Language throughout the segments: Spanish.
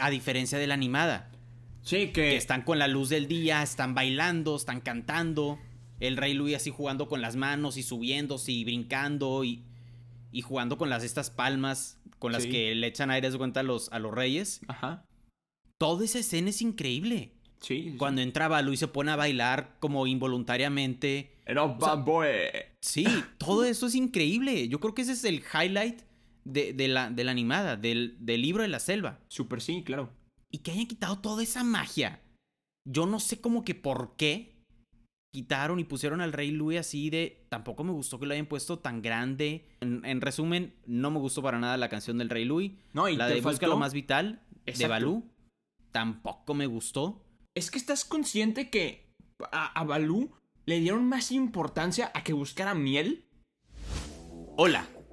A diferencia de la animada. Sí, Que que... están con la luz del día, están bailando, están cantando. El Rey Louis así jugando con las manos y subiéndose y brincando y, y jugando con las estas palmas con las Sí. que le echan aire de cuenta a los, a los reyes. Ajá. Toda esa escena es increíble. Sí. sí. Cuando entra Balú y se pone a bailar como involuntariamente. Era un bad boy. Sí, todo eso es increíble. Yo creo que ese es el highlight de, de la, de la animada, del, del libro de la selva. Super sí, claro. Y que hayan quitado toda esa magia. Yo no sé como que por qué quitaron y pusieron al Rey Louis así de... Tampoco me gustó que lo hayan puesto tan grande. En, en resumen, no me gustó para nada la canción del Rey Louis. No, y la te de Busca lo más vital de. Balú. Tampoco me gustó. Es que estás consciente que a, a Balú le dieron más importancia a que buscara miel. Hola,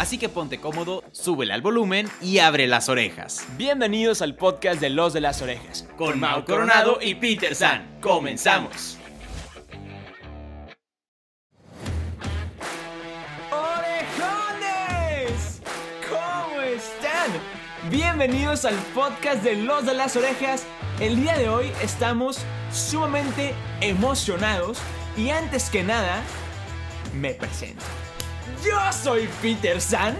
Así que ponte cómodo, súbele al volumen y abre las orejas. Bienvenidos al podcast de Los de las Orejas. Con Mau Coronado y Peter San. Comenzamos. ¡Orejones! ¿Cómo están? Bienvenidos al podcast de Los de las Orejas. El día de hoy estamos sumamente emocionados y antes que nada, me presento. Yo soy Peter San.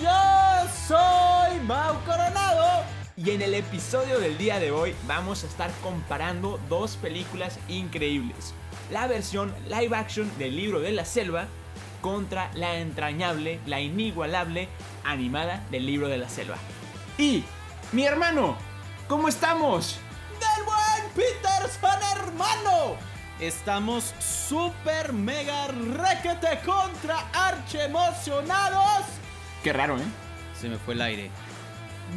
Yo soy Mau Coronado. Y en el episodio del día de hoy vamos a estar comparando dos películas increíbles. La versión live action del libro de la selva contra la entrañable, la inigualable animada del libro de la selva. Y, mi hermano, ¿cómo estamos? ¡Del buen Peterson, hermano! Estamos súper mega requete contra arche emocionados. Qué raro, ¿eh? Se me fue el aire.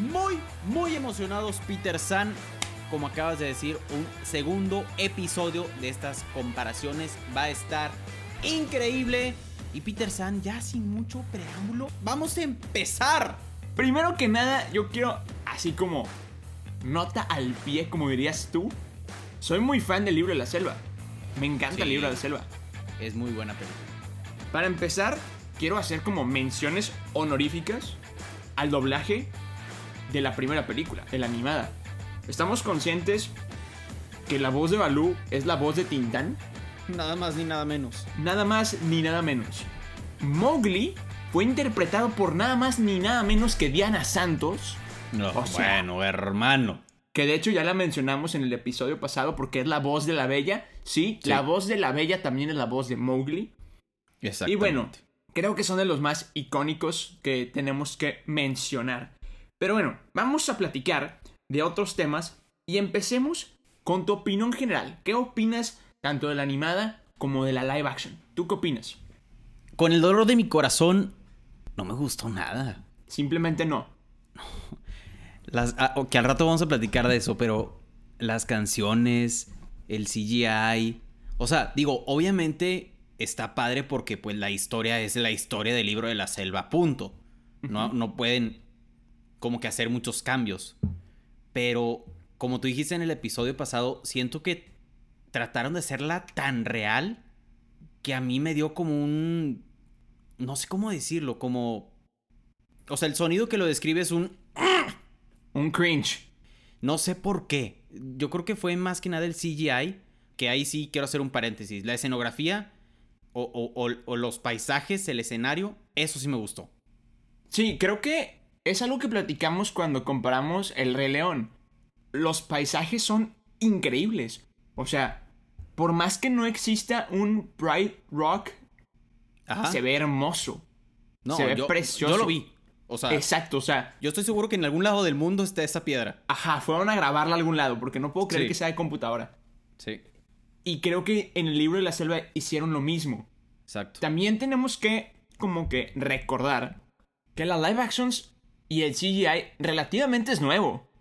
Muy, muy emocionados, Peter San. Como acabas de decir, un segundo episodio de estas comparaciones va a estar increíble. Y Peter San, ya sin mucho preámbulo, vamos a empezar. Primero que nada, yo quiero, así como nota al pie, como dirías tú, soy muy fan del libro de la selva. Me encanta el Sí. libro de la selva. Es muy buena película. Para empezar, quiero hacer como menciones honoríficas al doblaje de la primera película, de la animada. Estamos conscientes que la voz de Balú es la voz de Tintán, Nada más ni nada menos. nada más ni nada menos. Mowgli fue interpretado por nada más ni nada menos que Diana Santos, No, O sea- bueno, hermano. que de hecho ya la mencionamos en el episodio pasado porque es la voz de la bella. Sí, Sí. la voz de la bella también es la voz de Mowgli. Y bueno, creo que son de los más icónicos que tenemos que mencionar. Pero bueno, vamos a platicar de otros temas y empecemos con tu opinión general. ¿Qué opinas tanto de la animada como de la live action? ¿Tú qué opinas? con el dolor de mi corazón, no me gustó nada. Simplemente no. Las, ah, que al rato vamos a platicar de eso, pero las canciones, el CGI. O sea, digo, obviamente está padre porque pues la historia es la historia del libro de la selva, punto. No, no pueden como que hacer muchos cambios. Pero como tú dijiste en el episodio pasado, siento que trataron de hacerla tan real que a mí me dio como un... No sé cómo decirlo, como... O sea, el sonido que lo describe es un... Un cringe. No sé por qué. Yo creo que fue más que nada el CGI. Que ahí sí quiero hacer un paréntesis. La escenografía o, o- o- o los paisajes, el escenario, eso sí me gustó. Sí, creo que es algo que platicamos cuando comparamos El Rey León. Los paisajes son increíbles. O sea, por más que no exista un Bright Rock, Ajá. se ve hermoso. no, se ve yo, precioso. Yo lo vi. O sea, Exacto, o sea, yo estoy seguro que en algún lado del mundo está esa piedra. ajá, fueron a grabarla a algún lado, porque no puedo creer Sí. que sea de computadora. Sí. Y creo que en el libro de la selva hicieron lo mismo. Exacto. También tenemos que, como que, recordar que la live actions y el CGI relativamente es nuevo.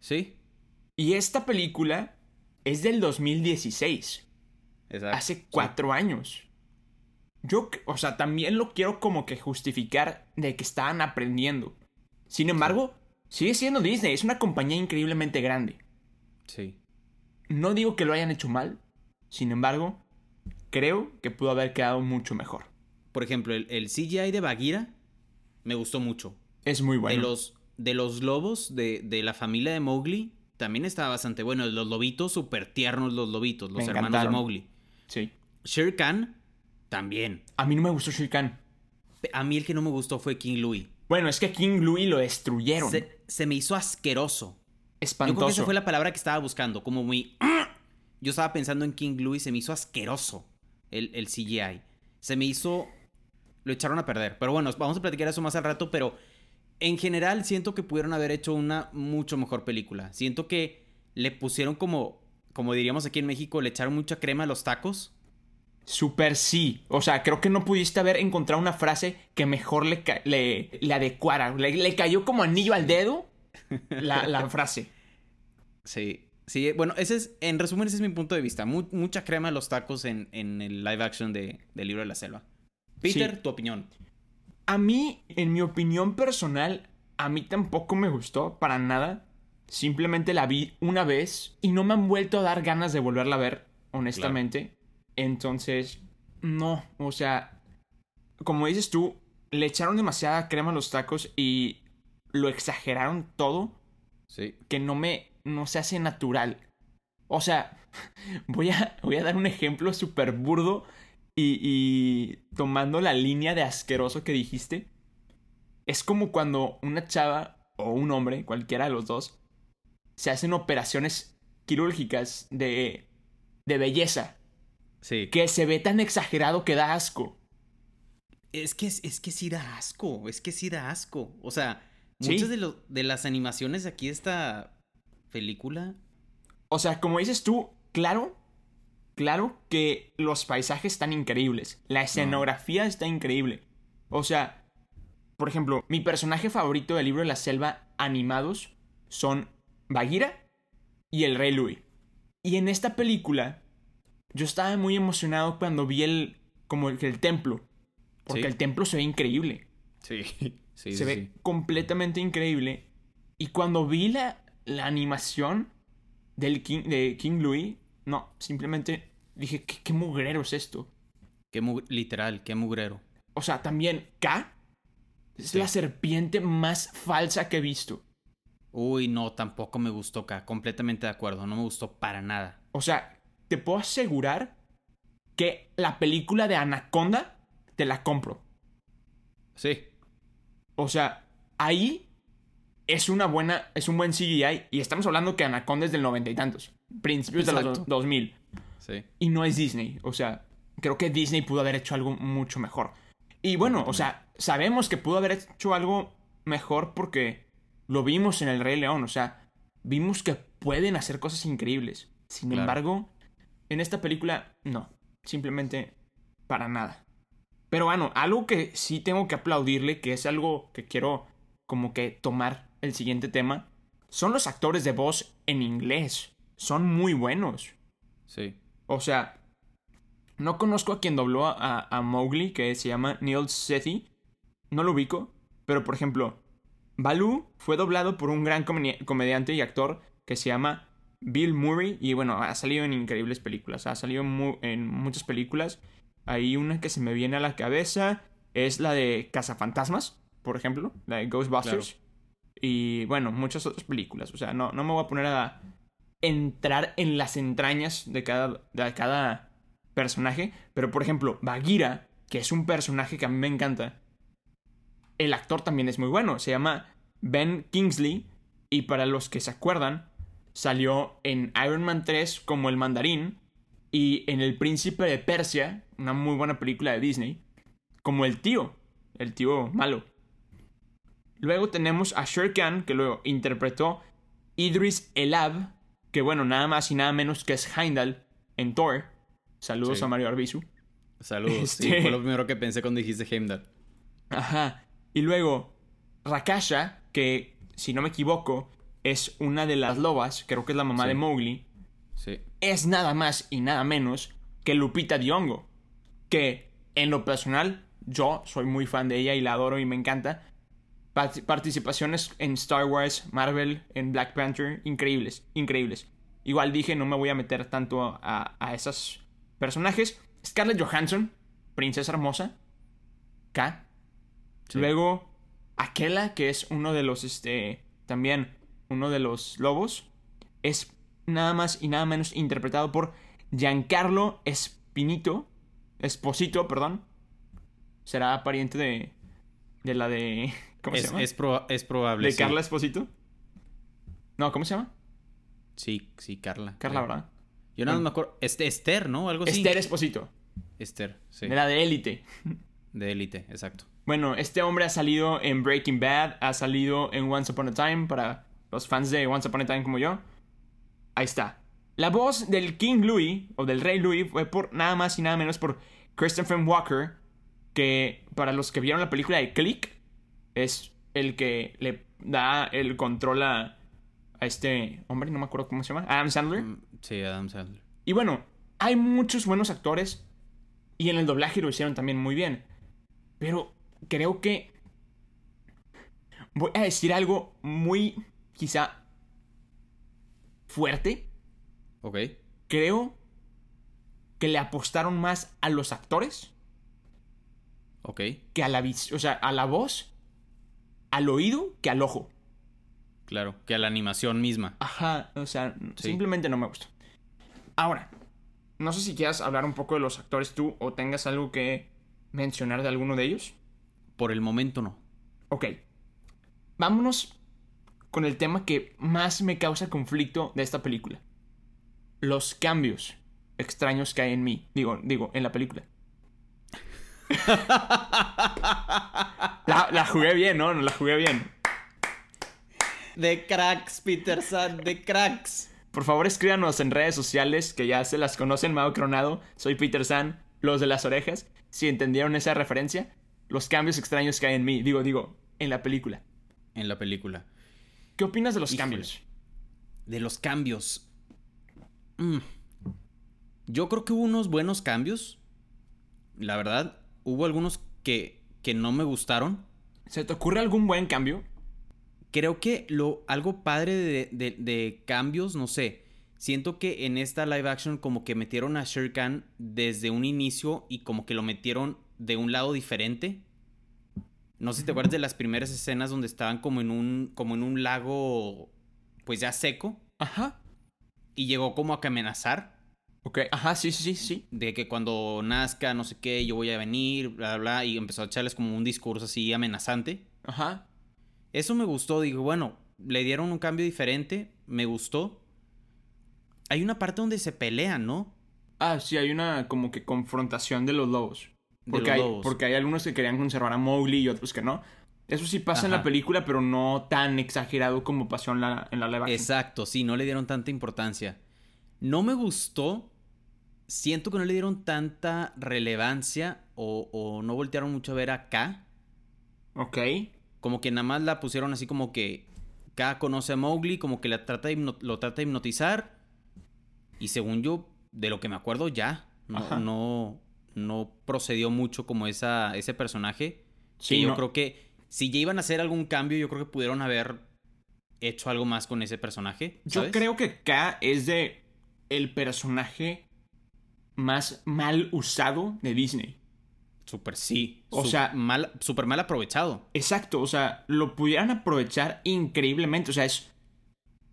Sí. Y esta película es del 2016. Exacto. Hace cuatro años. Yo, o sea, también lo quiero como que justificar de que estaban aprendiendo. Sin embargo, sigue siendo Disney, es una compañía increíblemente grande. Sí. No digo que lo hayan hecho mal, sin embargo, creo que pudo haber quedado mucho mejor. Por ejemplo, el, el CGI de Bagheera me gustó mucho. Es muy bueno. De los, de los lobos de, de la familia de Mowgli también estaba bastante bueno. Los lobitos, súper tiernos los lobitos, los Me hermanos encantaron. de Mowgli. Sí. Shere Khan, también. A mí no me gustó Shere Khan. A mí el que no me gustó fue King Louis. Bueno, es que King Louis lo destruyeron. Se, se me hizo asqueroso. Yo Espantoso. creo que esa fue la palabra que estaba buscando, como muy... Yo estaba pensando en King Louis, se me hizo asqueroso el, el CGI. Se me hizo... Lo echaron a perder. Pero bueno, vamos a platicar eso más al rato, pero en general siento que pudieron haber hecho una mucho mejor película. Siento que le pusieron como, como diríamos aquí en México, le echaron mucha crema a los tacos. Super sí. O sea, creo que no pudiste haber encontrado una frase que mejor le, le, le adecuara. Le, le cayó como anillo al dedo la, la frase. Sí. Sí, bueno, ese es, en resumen, ese es mi punto de vista. Mu- mucha crema a los tacos en, en el live action de, del libro de la selva. Peter, Sí. tu opinión. A mí, en mi opinión personal, a mí tampoco me gustó para nada. Simplemente la vi una vez y no me han vuelto a dar ganas de volverla a ver, honestamente. Entonces, no, o sea, como dices tú, le echaron demasiada crema a los tacos y lo exageraron todo Sí. que no me, no se hace natural. O sea, voy a, voy a dar un ejemplo súper burdo y, y tomando la línea de asqueroso que dijiste. Es como cuando una chava o un hombre, cualquiera de los dos, se hacen operaciones quirúrgicas de, de belleza. Sí. Que se ve tan exagerado que da asco. Es que, es que sí da asco, es que sí da asco. O sea, Sí. muchas de, lo- de las animaciones de aquí de esta película... O sea, como dices tú, claro, claro que los paisajes están increíbles. La escenografía está increíble. O sea, por ejemplo, mi personaje favorito del libro de la selva animados son Bagheera y el Rey Louis. Y en esta película, yo estaba muy emocionado cuando vi el, como el, el templo. Porque Sí. el templo se ve increíble Sí, sí, se ve completamente increíble. Y cuando vi la, la animación del King, de King Louis, no, simplemente dije, ¿qué, qué mugrero es esto? Qué mu- literal, qué mugrero. O sea, también K es la serpiente más falsa que he visto. Uy, no, tampoco me gustó acá. Completamente de acuerdo, no me gustó para nada. O sea, te puedo asegurar que la película de Anaconda te la compro. Sí, O sea, ahí es una buena, es un buen CGI. Y estamos hablando que Anaconda es del noventa y tantos. Principios de los Exacto. dos- 2000. sí. y no es Disney. O sea, creo que Disney pudo haber hecho algo mucho mejor. Y bueno, o sea, sabemos que pudo haber hecho algo mejor porque lo vimos en El Rey León. O sea, vimos que pueden hacer cosas increíbles. Sin Claro. embargo, en esta película, no. Simplemente para nada. Pero bueno, algo que sí tengo que aplaudirle, que es algo que quiero como que tomar el siguiente tema, son los actores de voz en inglés. Son muy buenos. Sí. O sea, no conozco a quien dobló a, a Mowgli, que se llama Neil Sethi. No lo ubico. Pero, por ejemplo, Baloo fue doblado por un gran comedi- comediante y actor que se llama Bill Murray. Y bueno, ha salido en increíbles películas. Ha salido mu- en muchas películas. Hay una que se me viene a la cabeza. Es la de Cazafantasmas, por ejemplo. La de Ghostbusters. Y bueno, muchas otras películas. O sea, no, no me voy a poner a entrar en las entrañas de cada, de cada personaje. Pero, por ejemplo, Bagheera, que es un personaje que a mí me encanta, el actor también es muy bueno. Se llama Ben Kingsley. Y para los que se acuerdan, salió en Iron Man 3 como el mandarín. Y en El Príncipe de Persia, una muy buena película de Disney, como el tío, el tío malo. Luego tenemos a Shere Khan, que lo interpretó Idris Elab, que bueno, nada más y nada menos que es Heimdall en Thor. Saludos Sí. a Mario Arbizu. Saludos. Sí, Este- fue lo primero que pensé cuando dijiste Heimdall. Ajá. Y luego, Rakasha, que si no me equivoco, es una de las lobas, creo que es la mamá Sí. de Mowgli. Sí. es nada más y nada menos que Lupita Nyong'o, que en lo personal yo soy muy fan de ella y la adoro y me encanta. Part- participaciones en Star Wars, Marvel, en Black Panther, increíbles, increíbles. Igual dije, no me voy a meter tanto a, a esos personajes. Scarlett Johansson, princesa hermosa, K. Sí. Luego, Aquela, que es uno de los, este, también uno de los lobos, es nada más y nada menos interpretado por Giancarlo Espinito, Esposito, perdón. Será pariente de, de la de, ¿cómo se Es, llama? es, proba- es probable. de sí. Carla Esposito. No, ¿cómo se llama? Sí, sí, Carla. Carla. ¿verdad? Yo nada más me acuerdo. Este, Esther, ¿no? Algo así. Esther Esposito, Esther, sí. de la de Élite. De élite, exacto. Bueno, este hombre ha salido en Breaking Bad, ha salido en Once Upon a Time para los fans de Once Upon a Time como yo. Ahí está. La voz del King Louis, o del Rey Louis, fue por nada más y nada menos por Christopher Walker, que para los que vieron la película de Click, es el que le da el control a, a este hombre, no me acuerdo cómo se llama, Adam Sandler. Mm, Sí, Adam Sandler. Y bueno, hay muchos buenos actores y en el doblaje lo hicieron también muy bien. Pero creo que voy a decir algo muy quizá fuerte. Ok. Creo que le apostaron más a los actores Ok. que a la o sea, a la voz, al oído que al ojo. Claro. Que a la animación misma. Ajá, o sea, Sí. simplemente no me gusta. Ahora, no sé si quieras hablar un poco de los actores tú o tengas algo que mencionar de alguno de ellos. Por el momento no. Ok, vámonos con el tema que más me causa conflicto de esta película. Los cambios extraños que hay en mí. Digo, digo, en la película. la, la jugué bien, ¿no? La jugué bien. De cracks, Peter San, de cracks. Por favor, escríbanos en redes sociales que ya se las conocen, Mao Cronado. Soy Peter San, los de las orejas. Si entendieron esa referencia, los cambios extraños que hay en mí. Digo, digo, en la película. En la película. ¿Qué opinas de los Híjole. cambios? De los cambios. Mm. Yo creo que hubo unos buenos cambios. La verdad, hubo algunos que, que no me gustaron. ¿Se te ocurre algún buen cambio? Creo que lo, algo padre de, de- de cambios, no sé. Siento que en esta live action como que metieron a Shere Khan desde un inicio y como que lo metieron de un lado diferente. No sé si te acuerdas de las primeras escenas donde estaban como en un, como en un lago, pues ya seco. Ajá. Y llegó como a que amenazar. Ok, ajá, sí, sí, sí, sí. de que cuando nazca, no sé qué, yo voy a venir, bla, bla, bla, y empezó a echarles como un discurso así amenazante. Ajá. Eso me gustó, digo, bueno, le dieron un cambio diferente, me gustó. Hay una parte donde se pelean, ¿no? Ah, sí, hay una como que confrontación de los lobos. Porque, hay, lobos. porque hay algunos que querían conservar a Mowgli y otros que no. Eso sí pasa en la película, pero no tan exagerado como pasó en la, en la live action. Exacto, sí, no le dieron tanta importancia. No me gustó, siento que no le dieron tanta relevancia o, o no voltearon mucho a ver acá. Ok. como que nada más la pusieron así como que K conoce a Mowgli, como que la trata de lo trata de hipnotizar. Y según yo, de lo que me acuerdo, ya. No, Ajá. no, no procedió mucho como esa, ese personaje. Sí, que yo no. creo que si ya iban a hacer algún cambio, yo creo que pudieron haber hecho algo más con ese personaje. Yo creo que K es de el personaje más mal usado de Disney. Súper sí. O sea- mal, súper mal aprovechado. Exacto, o sea, lo pudieran aprovechar increíblemente. O sea, es.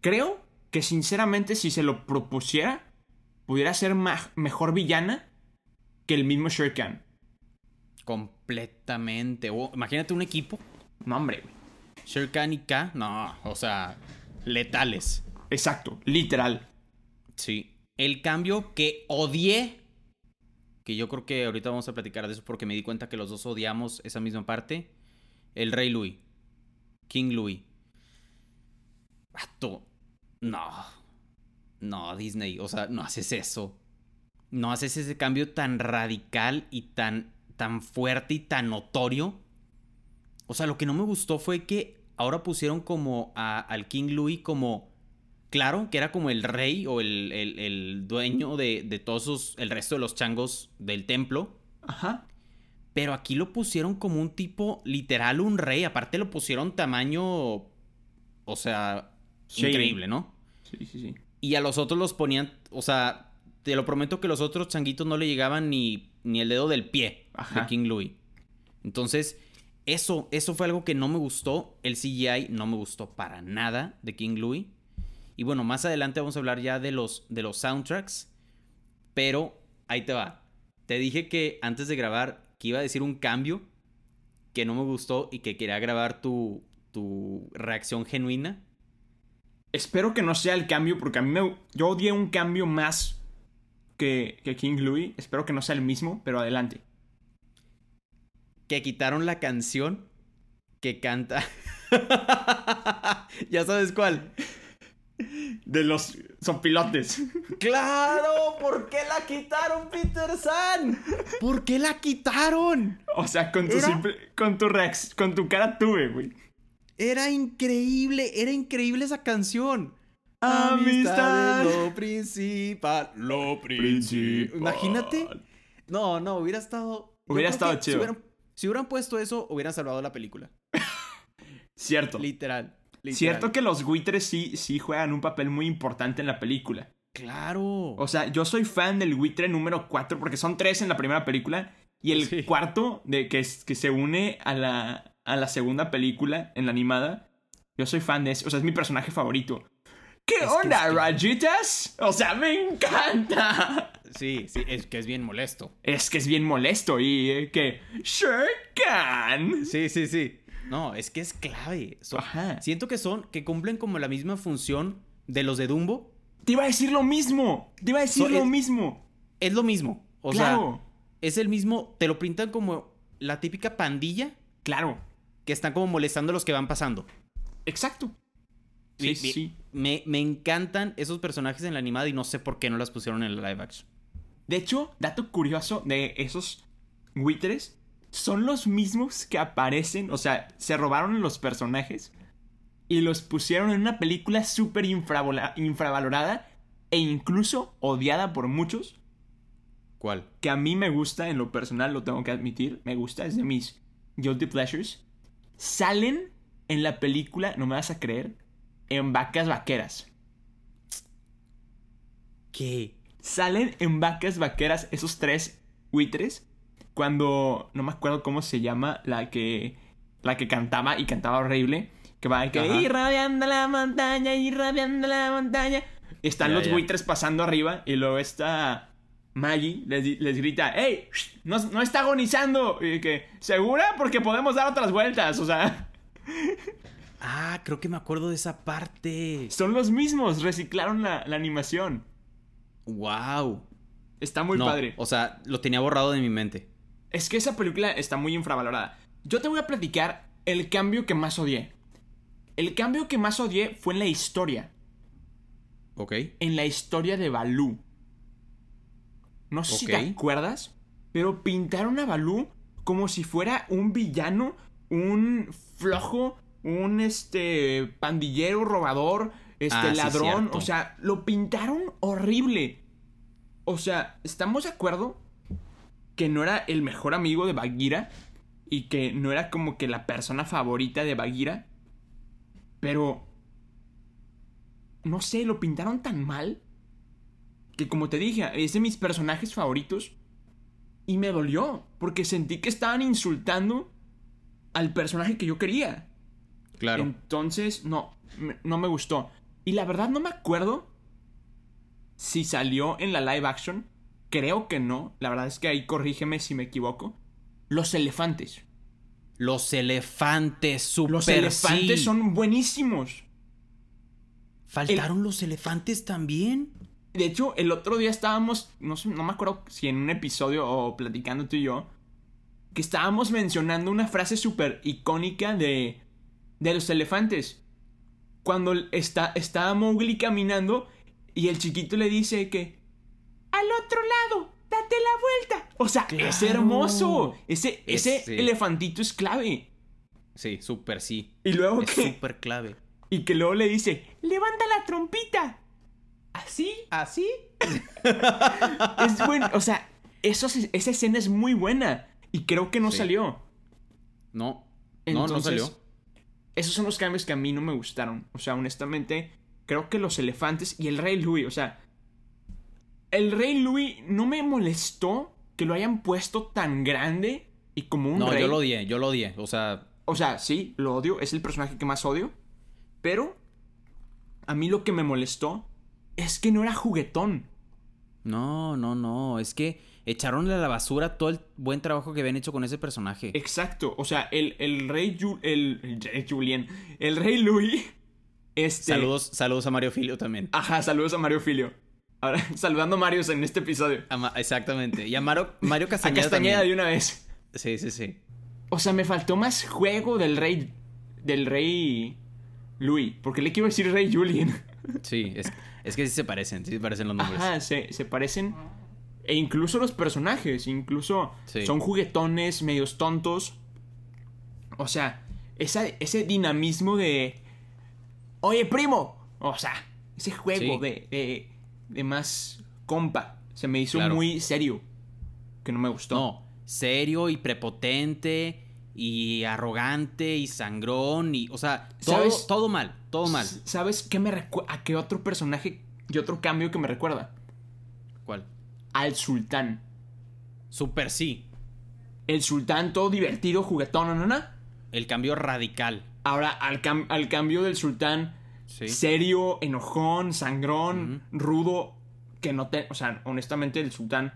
Creo que sinceramente, si se lo propusiera, pudiera ser mejor villana que el mismo Shere Khan. Completamente. O, imagínate un equipo. No, hombre, güey. Shere Khan y K. No, o sea, letales. Exacto, literal. Sí. El cambio que odié. Que yo creo que ahorita vamos a platicar de eso porque me di cuenta que los dos odiamos esa misma parte. El Rey Louis. King Louis. Vato. No. No, Disney. O sea, no haces eso. No haces ese cambio tan radical y tan, tan fuerte y tan notorio. O sea, lo que no me gustó fue que ahora pusieron como a- al King Louis como claro, que era como el rey o el, el- el dueño de, de todos sus- el resto de los changos del templo. Ajá. Pero aquí lo pusieron como un tipo, literal, un rey. Aparte lo pusieron tamaño, o sea, Sí. increíble, ¿no? Sí, sí, sí. Y a los otros los ponían, o sea, te lo prometo que los otros changuitos no le llegaban ni, ni el dedo del pie Ajá. de King Louis. Entonces, eso, eso fue algo que no me gustó. El CGI no me gustó para nada de King Louis. Y bueno, más adelante vamos a hablar ya de los, de los soundtracks. Pero ahí te va. Te dije que antes de grabar que iba a decir un cambio que no me gustó y que quería grabar tu, tu reacción genuina. Espero que no sea el cambio, porque a mí me. Yo odié un cambio más que, que King Louis. Espero que no sea el mismo, pero adelante. que quitaron la canción que canta. ya sabes cuál. De los sopilotes. ¡Claro! ¿Por qué la quitaron, Peter San? ¿Por qué la quitaron? O sea, con tu Era- simple. Con tu rex. Con tu cara tuve, güey. Era increíble, era increíble esa canción. Amistad. es lo principal, lo principal. Imagínate. No, no, hubiera estado. Hubiera estado chido. Si hubieran, si hubieran puesto eso, hubieran salvado la película. Cierto. Literal. literal. Cierto que los buitres sí, sí juegan un papel muy importante en la película. Claro. O sea, yo soy fan del buitre número 4 porque son tres en la primera película. Y el Sí. cuarto de que, es- que se une a la, a la segunda película en la animada. Yo soy fan de ese. O sea, es mi personaje favorito. ¿Qué Es onda, que- rayitas? O sea, me encanta. Sí, sí, es que es bien molesto. Es que es bien molesto y eh, que... Sure can. Sí, sí, sí. No, es que es clave. Son- Ajá. siento que son, que cumplen como la misma función de los de Dumbo. Te iba a decir lo mismo. Te iba a decir So- lo es- mismo. Es lo mismo. O claro. sea, es el mismo, te lo pintan como la típica pandilla Claro. que están como molestando a los que van pasando. Exacto. Sí, sí. Me, me encantan esos personajes en la animada y no sé por qué no las pusieron en la live action. De hecho, dato curioso de esos buitres, son los mismos que aparecen, o sea, se robaron los personajes y los pusieron en una película súper infravalorada e incluso odiada por muchos, ¿Cuál? que a mí me gusta, en lo personal lo tengo que admitir, me gusta, es de mis guilty pleasures. Salen en la película, no me vas a creer, en vacas vaqueras. ¿Qué? salen en vacas vaqueras esos tres buitres cuando no me acuerdo cómo se llama la que la que cantaba y cantaba horrible que va que Ajá. irradiando la montaña irradiando la montaña están Ya, los ya. buitres pasando arriba y luego está Maggie les, les grita ¡Ey! No, no está agonizando y que ¿segura? porque podemos dar otras vueltas o sea Ah, creo que me acuerdo de esa parte. son los mismos reciclaron la, la animación Wow. está muy no, padre O sea, lo tenía borrado de mi mente. Es que esa película está muy infravalorada. Yo te voy a platicar el cambio que más odié. El cambio que más odié fue en la historia. Ok. En la historia de Balú. No sé si te acuerdas, pero pintaron a Balú como si fuera un villano, un flojo, un este pandillero, robador, este Ah, ladrón. o sea, lo pintaron horrible. O sea, ¿estamos de acuerdo? que no era el mejor amigo de Bagheera y que no era como que la persona favorita de Bagheera. Pero no sé, lo pintaron tan mal que como te dije, es de mis personajes favoritos y me dolió porque sentí que estaban insultando al personaje que yo quería. Claro. Entonces, no, me- no me gustó. Y la verdad no me acuerdo si salió en la live action. Creo que no. La verdad es que ahí corrígeme si me equivoco. Los elefantes. Los elefantes, super Los elefantes sí. son buenísimos. ¿Faltaron los elefantes también? De hecho, el otro día estábamos, no, sé- no me acuerdo si en un episodio o platicando tú y yo, que estábamos mencionando una frase súper icónica de, de los elefantes. Cuando está, está Mowgli caminando y el chiquito le dice que... Al otro lado, date la vuelta. O sea, es hermoso. Ese, ese Ese- elefantito es clave. Sí, súper sí. Y luego Es que... súper clave. Y que luego le dice, levanta la trompita. ¿Así? ¿Así? Es bueno, o sea, eso, es- esa escena es muy buena. Y creo que no Sí. salió. No. no, no salió. Esos son los cambios que a mí no me gustaron. O sea, honestamente, creo que los elefantes y el rey Louis, o sea, el rey Louis no me molestó que lo hayan puesto tan grande y como un No, rey. yo lo odié, yo lo odié. O sea, O sea, sí, lo odio, es el personaje que más odio. Pero a mí lo que me molestó es que no era juguetón. no, no, no. Es que echaron a la basura todo el buen trabajo que habían hecho con ese personaje. Exacto, o sea, el, el rey Ju- el, Julien, el rey Louis, este... Saludos, saludos a Mario Filio también. Ajá, saludos a Mario Filio. Ahora, saludando a Mario en este episodio. Exactamente. Y a Mario, Mario A Castañeda, Castañeda de una vez. Sí, sí, sí. O sea, me faltó más juego del rey. Del rey. Louis. Porque le quiero decir rey Julien. Sí, es, es que sí se parecen, sí se parecen los nombres. Ajá, se, se parecen. E incluso los personajes. Incluso Sí. son juguetones, medios tontos. O sea, esa, ese dinamismo de. Oye, primo. O sea, ese juego Sí. de, de. de más compa. Se me hizo Claro. muy serio. Que no me gustó. No, serio y prepotente y arrogante y sangrón y, o sea, todo, ¿Sabes? todo mal, todo mal. ¿Sabes qué me recuerda? ¿A qué otro personaje y otro cambio que me recuerda? Al sultán. Super sí. El sultán todo divertido, juguetón, ¿no? no? El cambio radical. Ahora, al, cam- al cambio del sultán Sí. serio, enojón, sangrón, rudo, que no te... O sea, honestamente el sultán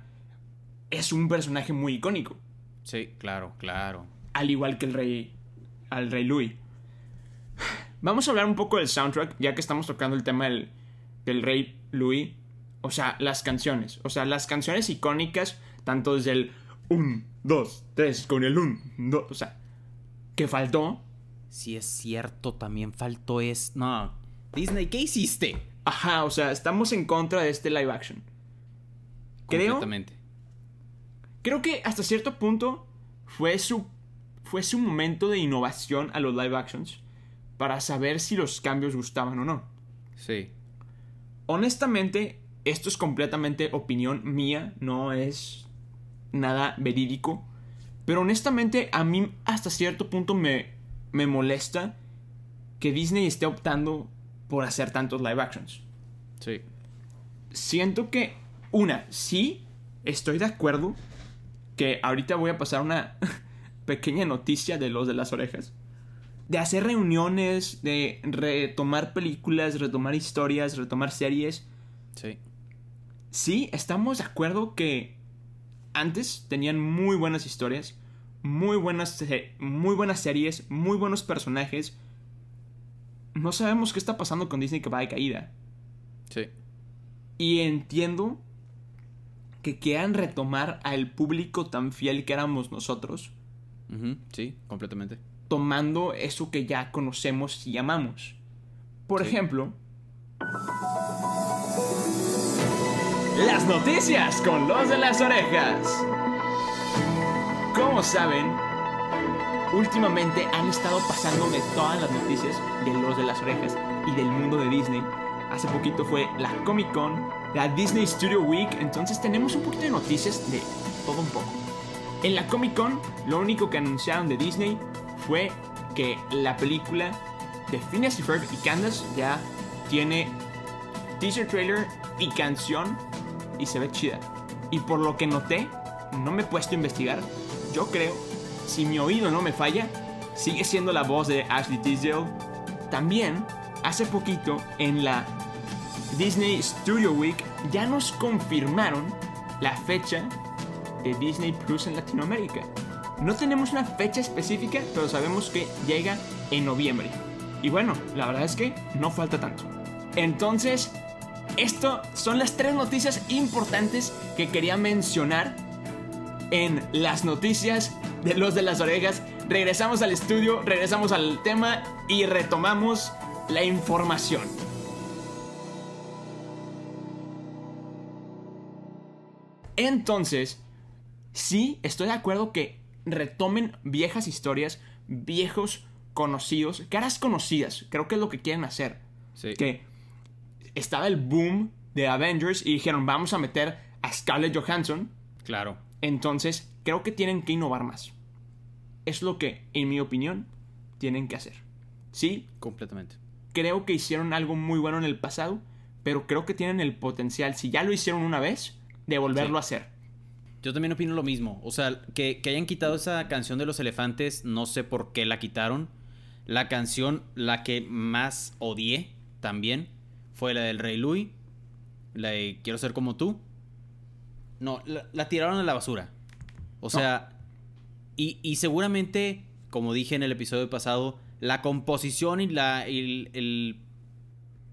es un personaje muy icónico. Sí, claro, claro. Al igual que el rey... Al rey Louis. Vamos a hablar un poco del soundtrack, ya que estamos tocando el tema del, del rey Louis. O sea, las canciones. O sea, las canciones icónicas, tanto desde el 1, 2, 3, con el 1, 2. O sea, que faltó. Sí es cierto, también faltó es... No, Disney, ¿qué hiciste? Ajá, o sea, estamos en contra de este live action. Creo, Completamente. creo que hasta cierto punto fue su, fue su momento de innovación a los live actions para saber si los cambios gustaban o no. Sí. Honestamente, esto es completamente opinión mía, no es nada verídico. Pero honestamente, a mí hasta cierto punto me, me molesta que Disney esté optando por hacer tantos live actions. Sí. Siento que, una, sí, estoy de acuerdo que ahorita voy a pasar una pequeña noticia de los de las orejas. De hacer reuniones, de retomar películas, retomar historias, retomar series. Sí. Sí, estamos de acuerdo que antes tenían muy buenas historias, muy buenas, muy buenas series, muy buenos personajes. No sabemos qué está pasando con Disney que va de caída. Sí. Y entiendo que quieran retomar al público tan fiel que éramos nosotros, Sí, completamente. tomando eso que ya conocemos y amamos. Por Sí. ejemplo, las noticias con los de las orejas. Como saben, últimamente han estado pasándome todas las noticias de los de las orejas y del mundo de Disney. Hace poquito fue la Comic Con, la Disney Studio Week, entonces tenemos un poquito de noticias de todo un poco. En la Comic Con, lo único que anunciaron de Disney fue que la película de Phineas y Ferb y Candace ya tiene teaser trailer y canción y se ve chida. Y por lo que noté, no me he puesto a investigar, yo creo, si mi oído no me falla, sigue siendo la voz de Ashley Tisdale. También, hace poquito, en la Disney Studio Week, ya nos confirmaron la fecha de Disney Plus en Latinoamérica. No tenemos una fecha específica, pero sabemos que llega en noviembre. Y bueno, la verdad es que no falta tanto. Entonces, esto son las tres noticias importantes que quería mencionar en las noticias de los de las orejas. Regresamos al estudio, regresamos al tema y retomamos la información. Entonces, sí, estoy de acuerdo que retomen viejas historias, viejos conocidos, caras conocidas, creo que es lo que quieren hacer. Sí. Que estaba el boom de Avengers y dijeron, vamos a meter a Scarlett Johansson. Claro. Entonces, creo que tienen que innovar más. Es lo que, en mi opinión, tienen que hacer. Sí, Completamente. creo que hicieron algo muy bueno en el pasado, pero creo que tienen el potencial, si ya lo hicieron una vez, de volverlo Sí. a hacer. Yo también opino lo mismo. O sea, que, que hayan quitado esa canción de los elefantes, no sé por qué la quitaron. La canción, la que más odié también, fue la del Rey Louis. La de Quiero ser como tú. No, la, la tiraron a la basura. O sea, y, y seguramente, como dije en el episodio pasado, la composición y la, y el, el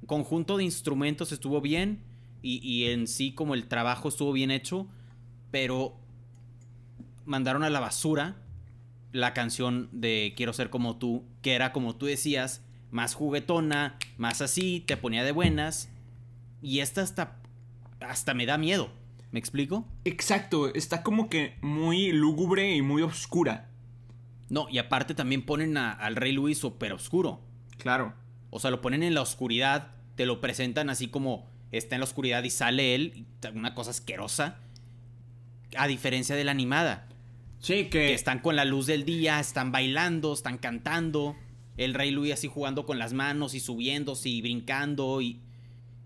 conjunto de instrumentos estuvo bien. Y, y en sí, como el trabajo estuvo bien hecho pero mandaron a la basura la canción de Quiero ser como tú, que era como tú decías, más juguetona, más así, te ponía de buenas. Y esta hasta, hasta me da miedo. ¿Me explico? Exacto, está como que muy lúgubre y muy oscura. No, y aparte también ponen a- al Rey Luis súper oscuro. Claro. O sea, lo ponen en la oscuridad, te lo presentan así como está en la oscuridad y sale él, una cosa asquerosa. A diferencia de la animada. Sí, que que... están con la luz del día, están bailando, están cantando. El rey Luis así jugando con las manos y subiéndose y brincando y,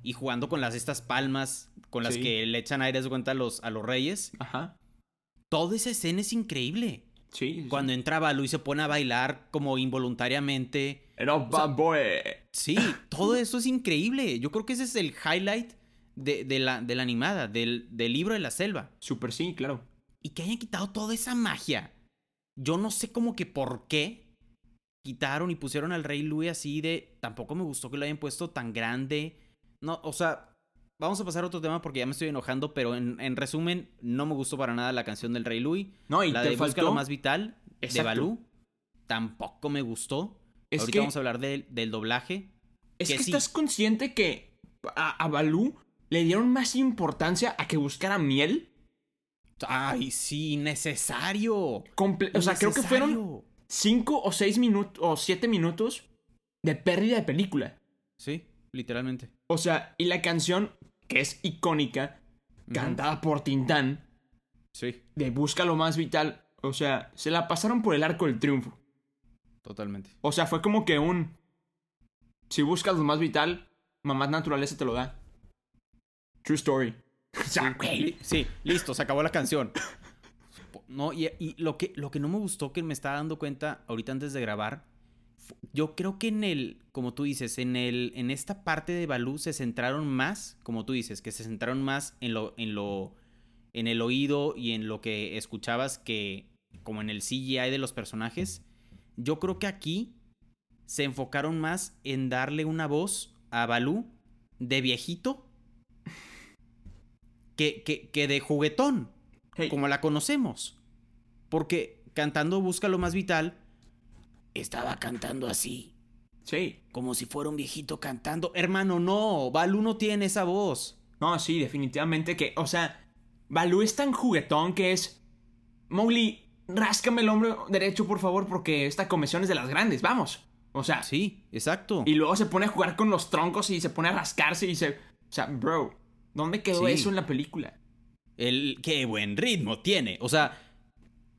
y jugando con las estas palmas con las Sí. que le echan aire de cuenta a los, a los reyes. Ajá. Toda esa escena es increíble. Sí. sí. Cuando entra Balú y se pone a bailar como involuntariamente. Era bad boy. Sí, todo eso es increíble. Yo creo que ese es el highlight de, de la, de la animada, del, del libro de la selva. Super sí, claro. y que hayan quitado toda esa magia. Yo no sé como que por qué quitaron y pusieron al Rey Louis así de... Tampoco me gustó que lo hayan puesto tan grande. No, o sea, vamos a pasar a otro tema porque ya me estoy enojando, pero en, en resumen, no me gustó para nada la canción del Rey Louis. No, y la te de Busca faltó... lo más vital de Exacto. Balú tampoco me gustó. Es Ahorita que- vamos a hablar del- del doblaje. Es que que, sí. estás consciente que a, a Balú le dieron más importancia a que buscara miel. Ay, sí, necesario. Comple- o sea, creo que fueron Necesario. cinco o seis minutos o siete minutos de pérdida de película. Sí, literalmente. O sea, y la canción, que es icónica, cantada por Tintán, Sí, de Busca lo más vital, o sea, se la pasaron por el arco del triunfo. totalmente. O sea, fue como que un... Si buscas lo más vital, mamá naturaleza te lo da. True story. Li- Sí, listo, se acabó la canción. No, y, lo, que, lo que no me gustó que me estaba dando cuenta ahorita antes de grabar, yo creo que en el, como tú dices, en el, en esta parte de Balú se centraron más, como tú dices, que se centraron más en lo, en lo, en el oído y en lo que escuchabas que, como en el CGI de los personajes. Yo creo que aquí se enfocaron más en darle una voz a Balú de viejito que, que, que de juguetón, Hey, como la conocemos. Porque cantando Busca lo más vital, estaba cantando así, sí. como si fuera un viejito cantando. Hermano, no, Balú no tiene esa voz. No, sí, definitivamente que, o sea, Balú es tan juguetón que es... Mowgli, ráscame el hombro derecho, por favor, porque esta comisión es de las grandes, vamos. O sea, Sí, exacto. y luego se pone a jugar con los troncos y se pone a rascarse y se... O sea, bro, ¿dónde quedó Sí. eso en la película? El qué buen ritmo tiene. O sea,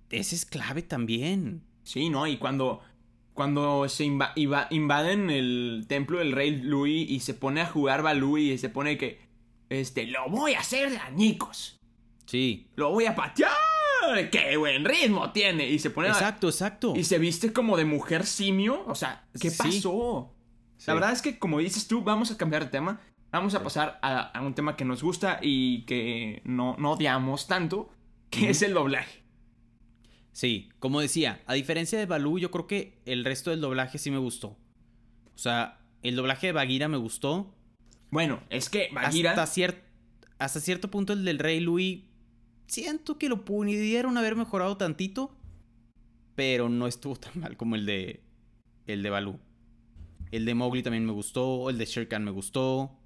ese es clave también. Sí, ¿no? Y cuando, cuando se inva- iba- invaden el templo del rey Louis y se pone a jugar Balú y se pone que, este, lo voy a hacer de añicos. Sí. Lo voy a patear. ¡Qué buen ritmo tiene! Y se pone a- Exacto, exacto. Y se viste como de mujer simio. O sea, ¿qué Sí. pasó? Sí. La verdad es que, como dices tú, vamos a cambiar de tema. Vamos a pasar a, a un tema que nos gusta y que no, no odiamos tanto, que es el doblaje. Sí, como decía, a diferencia de Balú, yo creo que el resto del doblaje sí me gustó. O sea, el doblaje de Bagheera me gustó. Bueno, es que Bagheera... Hasta, cier- hasta cierto punto el del Rey Louis, siento que lo pudieron haber mejorado tantito, pero no estuvo tan mal como el de el de Balú. El de Mowgli también me gustó, el de Shere Khan me gustó,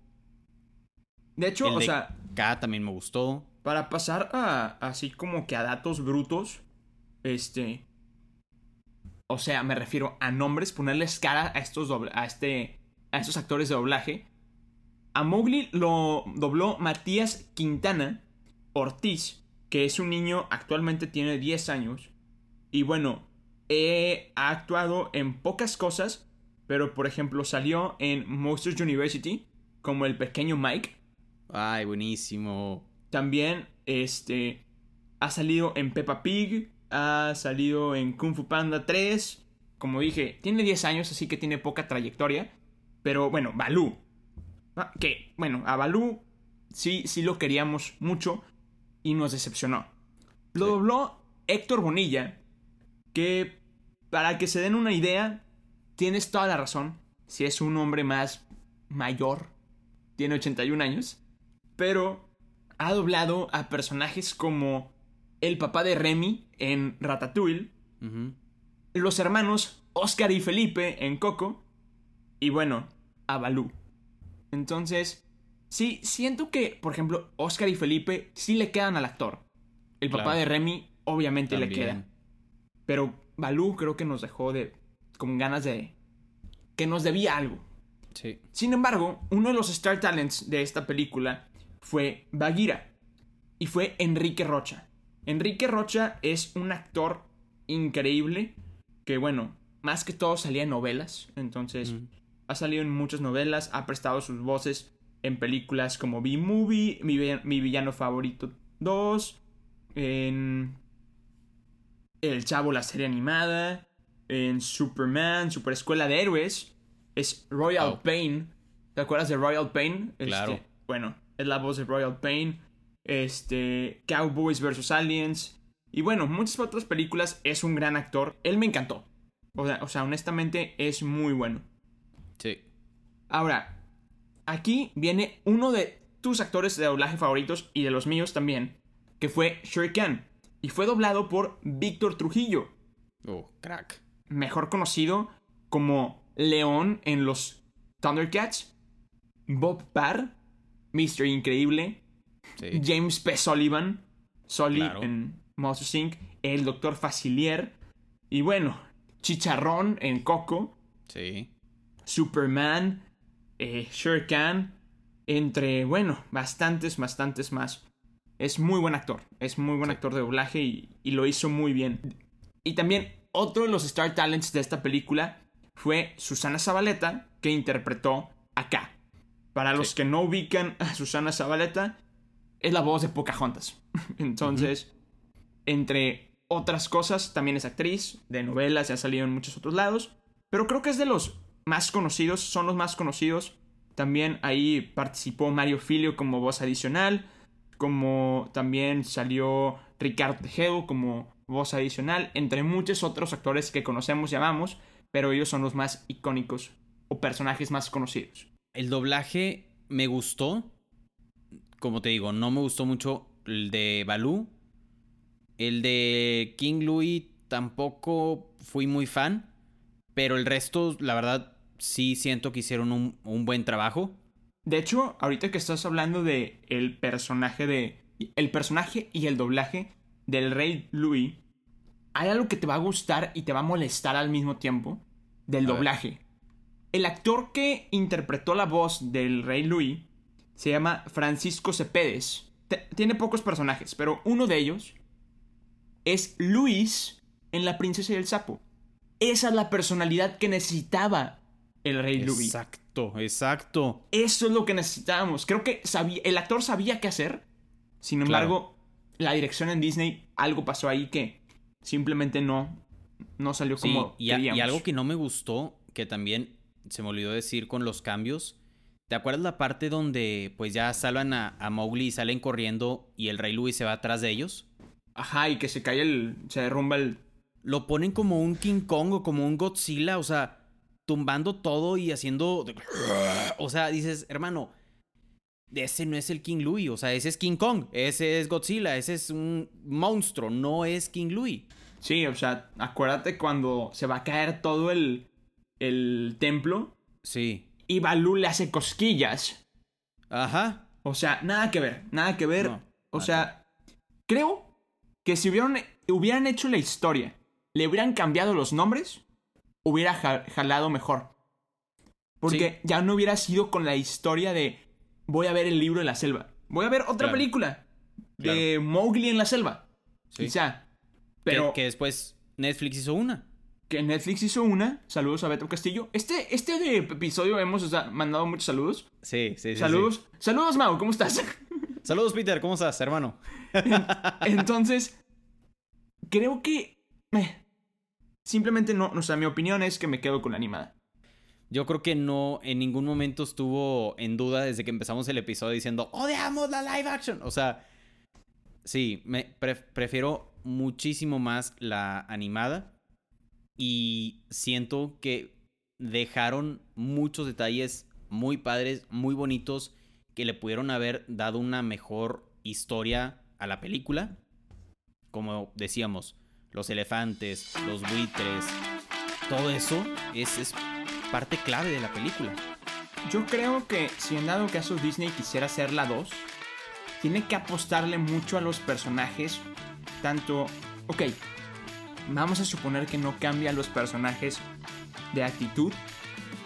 De hecho, el o de sea, K también me gustó. para pasar a así como que a datos brutos, este... O sea, me refiero a nombres, ponerles cara a estos, a este, a estos actores de doblaje. A Mowgli lo dobló Matías Quintana Ortiz, que es un niño, actualmente tiene 10 años. Y bueno, ha actuado en pocas cosas, pero por ejemplo salió en Monsters University como el pequeño Mike. Ay, buenísimo. También este ha salido en Peppa Pig, ha salido en Kung Fu Panda 3. Como dije, tiene 10 años, así que tiene poca trayectoria. Pero bueno, Balú. Ah, que, bueno, a Balú sí, sí lo queríamos mucho y nos decepcionó. Lo dobló Héctor Bonilla, que para que se den una idea, tienes toda la razón. Si es un hombre más mayor, tiene 81 años, pero ha doblado a personajes como el papá de Remy en Ratatouille, los hermanos Oscar y Felipe en Coco, y bueno, a Balú. Entonces, sí, siento que, por ejemplo, Oscar y Felipe sí le quedan al actor. El papá de Remy obviamente le queda. Pero Balú creo que nos dejó de con ganas de que nos debía algo. Sí. Sin embargo, uno de los Star Talents de esta película fue Bagheera y fue Enrique Rocha. Enrique Rocha es un actor increíble que, bueno, más que todo salía en novelas, entonces ha salido en muchas novelas, ha prestado sus voces en películas como B-Movie, mi, villano favorito 2, en El Chavo, la serie animada, en Superman, Super Escuela de Héroes, es Royal oh. Pain. ¿Te acuerdas de Royal Pain? Claro. Este, bueno, es la voz de Royal Pain este, Cowboys vs. Aliens, y bueno, muchas otras películas, es un gran actor, él me encantó. O sea, o sea, honestamente es muy bueno. Sí. Ahora, aquí viene uno de tus actores de doblaje favoritos y de los míos también, que fue Shere Khan, y fue doblado por Víctor Trujillo. Oh, crack. Mejor conocido como León en los Thundercats, Bob Parr, Mr. Increíble, James P. Sullivan, Sully en Monster Inc., el Doctor Facilier, y bueno, Chicharrón en Coco, sí. Superman, eh, Khan, entre, bueno, bastantes, bastantes más. Es muy buen actor, es muy buen actor de doblaje y, y lo hizo muy bien. Y también otro de los Star Talents de esta película fue Susana Zabaleta, que interpretó acá. Para los que no ubican a Susana Zabaleta, es la voz de Pocahontas. Entonces, entre otras cosas, también es actriz de novelas y ha salido en muchos otros lados. Pero creo que es de los más conocidos, son los más conocidos. También ahí participó Mario Filio como voz adicional, como también salió Ricardo Tejero como voz adicional, entre muchos otros actores que conocemos y amamos, pero ellos son los más icónicos o personajes más conocidos. El doblaje me gustó, como te digo, no me gustó mucho el de Balú. El de King Louis tampoco fui muy fan. Pero el resto, la verdad, sí siento que hicieron un, buen trabajo. De hecho, ahorita que estás hablando de el personaje de. El personaje y el doblaje del Rey Louis. Hay algo que te va a gustar y te va a molestar al mismo tiempo. Del doblaje. El actor que interpretó la voz del Rey Louis se llama Francisco Cepedes. tiene pocos personajes, pero uno de ellos es Luis en La Princesa y el Sapo. Esa es la personalidad que necesitaba el rey Luis. Exacto, exacto. Eso es lo que necesitábamos. Creo que sabía, el actor sabía qué hacer. Sin embargo, la dirección en Disney, algo pasó ahí que simplemente no, no salió como y, y algo que no me gustó, que también se me olvidó decir con los cambios, ¿Te acuerdas la parte donde pues ya salvan a, Mowgli y salen corriendo y el rey Louis se va atrás de ellos? Ajá, y que se cae el... se derrumba el... Lo ponen como un King Kong o como un Godzilla, o sea, tumbando todo y haciendo... O sea, dices, hermano, ese no es el King Louis, o sea, ese es King Kong, ese es Godzilla, ese es un monstruo, no es King Louis. Sí, o sea, acuérdate cuando se va a caer todo el, el templo. Sí y Balú le hace cosquillas. Ajá. O sea, nada que ver, nada que ver. o sea, creo que si hubieran, hubieran hecho la historia, le hubieran cambiado los nombres, hubiera ja- jalado mejor. Porque ya no hubiera sido con la historia de voy a ver el libro de la selva. Voy a ver otra Claro. película de Mowgli en la selva. Sí. Quizá. Que- Pero que, después Netflix hizo una. Que Netflix hizo una. Saludos a Beto Castillo. Este, este de episodio hemos o sea, mandado muchos saludos. Sí, sí, sí. saludos. Saludos, Mau, ¿cómo estás? Saludos, Peter, ¿cómo estás, hermano? Entonces, creo que. eh, simplemente no. O sea, mi opinión es que me quedo con la animada. Yo creo que no en ningún momento estuvo en duda desde que empezamos el episodio diciendo odiamos la live action. O sea, sí, me pre- prefiero muchísimo más la animada y siento que dejaron muchos detalles muy padres, muy bonitos que le pudieron haber dado una mejor historia a la película. Como decíamos, los elefantes, los buitres, todo eso es, es parte clave de la película. Yo creo que si en dado caso Disney quisiera hacer la 2, tiene que apostarle mucho a los personajes. Tanto. Ok. Vamos a suponer que no cambia los personajes de actitud.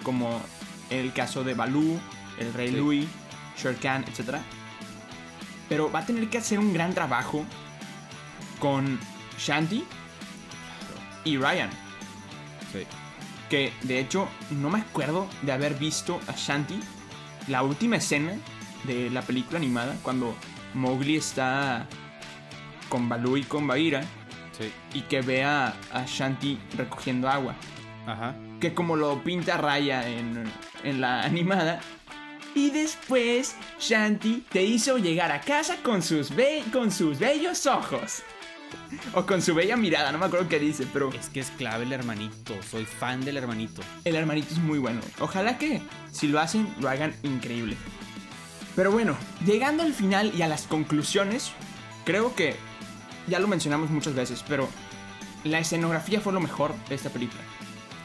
Como el caso de Baloo, el Rey Sí. Louis, Shere Khan, etc. Pero va a tener que hacer un gran trabajo con Shanti y Ryan. Sí. Que de hecho no me acuerdo de haber visto a Shanti la última escena de la película animada cuando Mowgli está con Baloo y con Bagheera Sí. y que ve a, a Shanti recogiendo agua. Ajá. Que como lo pinta Raya en, en la animada. Y después Shanti te hizo llegar a casa con sus, be- con sus bellos ojos. O con su bella mirada, no me acuerdo qué dice, pero Es que es clave el hermanito. Soy fan del hermanito. El hermanito es muy bueno. Ojalá que si lo hacen, lo hagan increíble. Pero bueno, llegando al final y a las conclusiones, creo que ya lo mencionamos muchas veces, pero la escenografía fue lo mejor de esta película.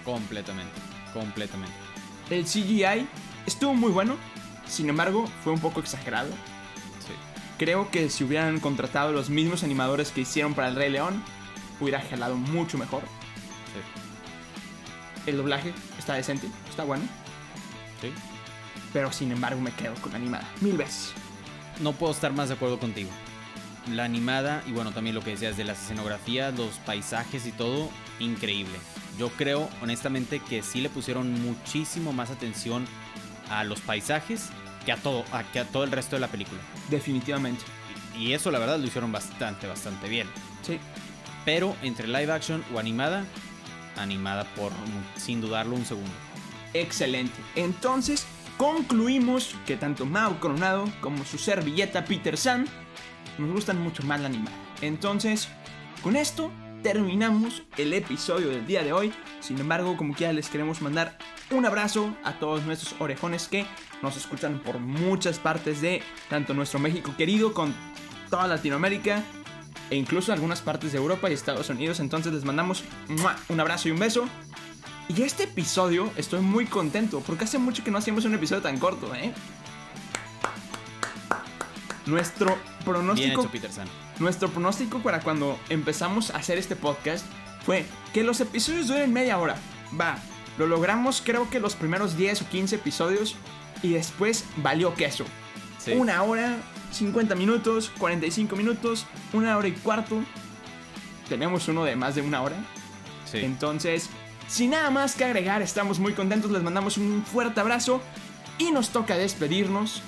Completamente. Completamente. El CGI estuvo muy bueno, sin embargo, fue un poco exagerado. Sí. Creo que si hubieran contratado los mismos animadores que hicieron para El Rey León, hubiera jalado mucho mejor. Sí. El doblaje está decente, está bueno, Sí. pero sin embargo me quedo con animada, mil veces. No puedo estar más de acuerdo contigo. La animada y bueno, también lo que decías de las escenografías, los paisajes y todo, increíble. Yo creo honestamente que sí le pusieron muchísimo más atención a los paisajes que a todo, a, que a todo el resto de la película. Definitivamente. Y, eso la verdad lo hicieron bastante, bastante bien. Sí. Pero entre live action o animada, animada por sin dudarlo un segundo. Excelente. Entonces, concluimos que tanto Mao Coronado como su servilleta Peter San nos gustan mucho más la animada. Entonces, con esto terminamos el episodio del día de hoy. Sin embargo, como quiera, les queremos mandar un abrazo a todos nuestros orejones que nos escuchan por muchas partes de tanto nuestro México querido con toda Latinoamérica e incluso algunas partes de Europa y Estados Unidos. Entonces les mandamos un abrazo y un beso. Y este episodio estoy muy contento porque hace mucho que no hacíamos un episodio tan corto, ¿eh? Nuestro Bien pronóstico, hecho, nuestro pronóstico para cuando empezamos a hacer este podcast fue que los episodios duren media hora. Va, lo logramos creo que los primeros 10 o 15 episodios y después valió queso. Sí. Una hora, 50 minutos, 45 minutos, una hora y cuarto. Tenemos uno de más de una hora. Sí. Entonces, sin nada más que agregar, estamos muy contentos, les mandamos un fuerte abrazo y nos toca despedirnos.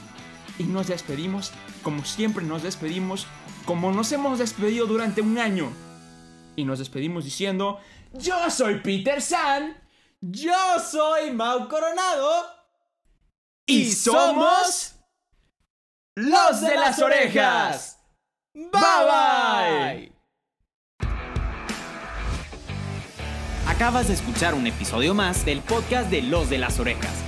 Y nos despedimos como siempre nos despedimos, como nos hemos despedido durante un año. Y nos despedimos diciendo, yo soy Peter San Yo soy Mau Coronado. y somos los de las orejas. Bye bye. Acabas de escuchar un episodio más del podcast de Los de las Orejas.